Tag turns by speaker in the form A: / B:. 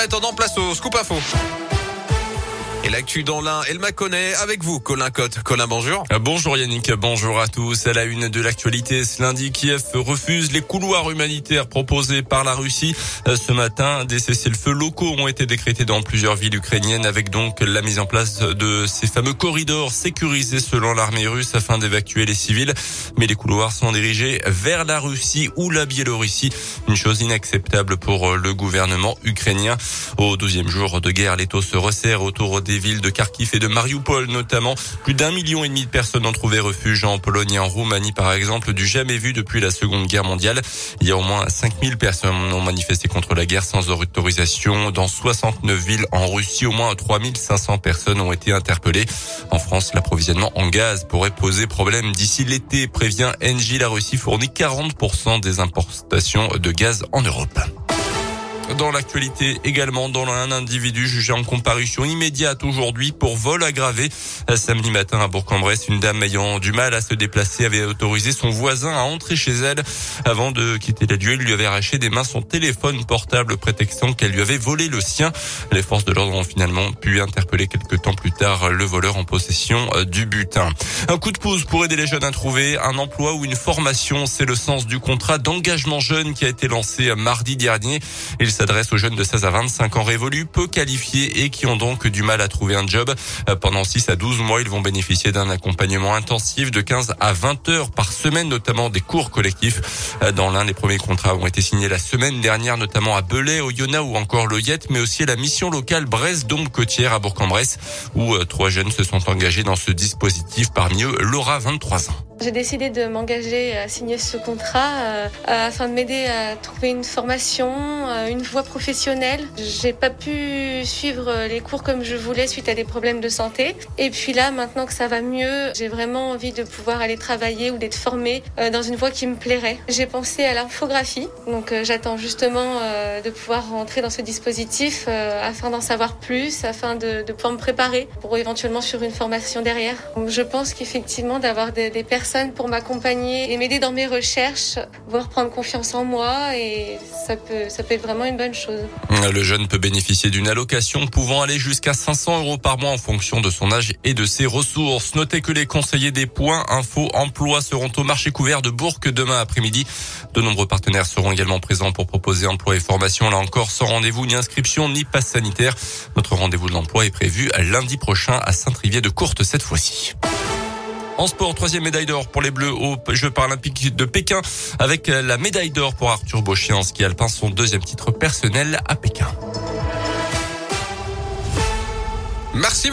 A: Attendant, place au scoop info. Et l'actu dans l'un, elle m'a connaît avec vous, Colin Cotte. Colin, bonjour.
B: Euh, bonjour Yannick, bonjour à tous. À la une de l'actualité, ce lundi, Kiev refuse les couloirs humanitaires proposés par la Russie. Euh, ce matin, des cessez-le-feu locaux ont été décrétés dans plusieurs villes ukrainiennes avec donc la mise en place de ces fameux corridors sécurisés selon l'armée russe afin d'évacuer les civils. Mais les couloirs sont dirigés vers la Russie ou la Biélorussie. Une chose inacceptable pour le gouvernement ukrainien. Au douzième jour de guerre, les taux se resserrent autour des villes de Kharkiv et de Mariupol notamment. Plus d'un million et demi de personnes ont trouvé refuge en Pologne et en Roumanie par exemple, du jamais vu depuis la Seconde Guerre mondiale. Il y a au moins 5000 personnes ont manifesté contre la guerre sans autorisation. Dans 69 villes en Russie, au moins 3500 personnes ont été interpellées. En France, l'approvisionnement en gaz pourrait poser problème d'ici l'été, prévient Engie. La Russie fournit 40% des importations de gaz en Europe. Dans l'actualité également, dans un individu jugé en comparution immédiate aujourd'hui pour vol aggravé. Samedi matin à Bourg-en-Bresse, une dame ayant du mal à se déplacer avait autorisé son voisin à entrer chez elle. Avant de quitter les lieux, il lui avait arraché des mains son téléphone portable prétextant qu'elle lui avait volé le sien. Les forces de l'ordre ont finalement pu interpeller quelques temps plus tard le voleur en possession du butin. Un coup de pouce pour aider les jeunes à trouver un emploi ou une formation. C'est le sens du contrat d'engagement jeune qui a été lancé mardi dernier. Il s'adresse aux jeunes de 16 à 25 ans révolus, peu qualifiés et qui ont donc du mal à trouver un job. Pendant 6 à 12 mois, ils vont bénéficier d'un accompagnement intensif de 15 à 20 heures par semaine, notamment des cours collectifs. Dans l'un, des premiers contrats ont été signés la semaine dernière, notamment à Belay, au Yona ou encore Loyette, mais aussi à la mission locale Brest-Dombe-Côtière à Bourg-en-Bresse, où euh, trois jeunes se sont engagés dans ce dispositif, parmi eux Laura, 23 ans.
C: J'ai décidé de m'engager à signer ce contrat euh, afin de m'aider à trouver une formation, euh, une voie professionnelle. J'ai pas pu suivre les cours comme je voulais suite à des problèmes de santé. Et puis là, maintenant que ça va mieux, j'ai vraiment envie de pouvoir aller travailler ou d'être formée euh, dans une voie qui me plairait. J'ai pensé à l'infographie, donc j'attends justement de pouvoir rentrer dans ce dispositif afin d'en savoir plus, afin de, pouvoir me préparer pour éventuellement sur une formation derrière. Je pense qu'effectivement d'avoir des, personnes pour m'accompagner et m'aider dans mes recherches, voir prendre confiance en moi et ça peut, ça peut être vraiment une
B: Le jeune peut bénéficier d'une allocation pouvant aller jusqu'à 500 euros par mois en fonction de son âge et de ses ressources. Notez que les conseillers des points info emploi seront au marché couvert de Bourg demain après-midi. De nombreux partenaires seront également présents pour proposer emploi et formation. Là encore, sans rendez-vous ni inscription ni passe sanitaire. Notre rendez-vous de l'emploi est prévu lundi prochain à Saint-Trivier de Courte cette fois-ci. En sport, troisième médaille d'or pour les Bleus aux Jeux paralympiques de Pékin avec la médaille d'or pour Arthur Bauchier en ski alpin, son deuxième titre personnel à Pékin.
A: Merci.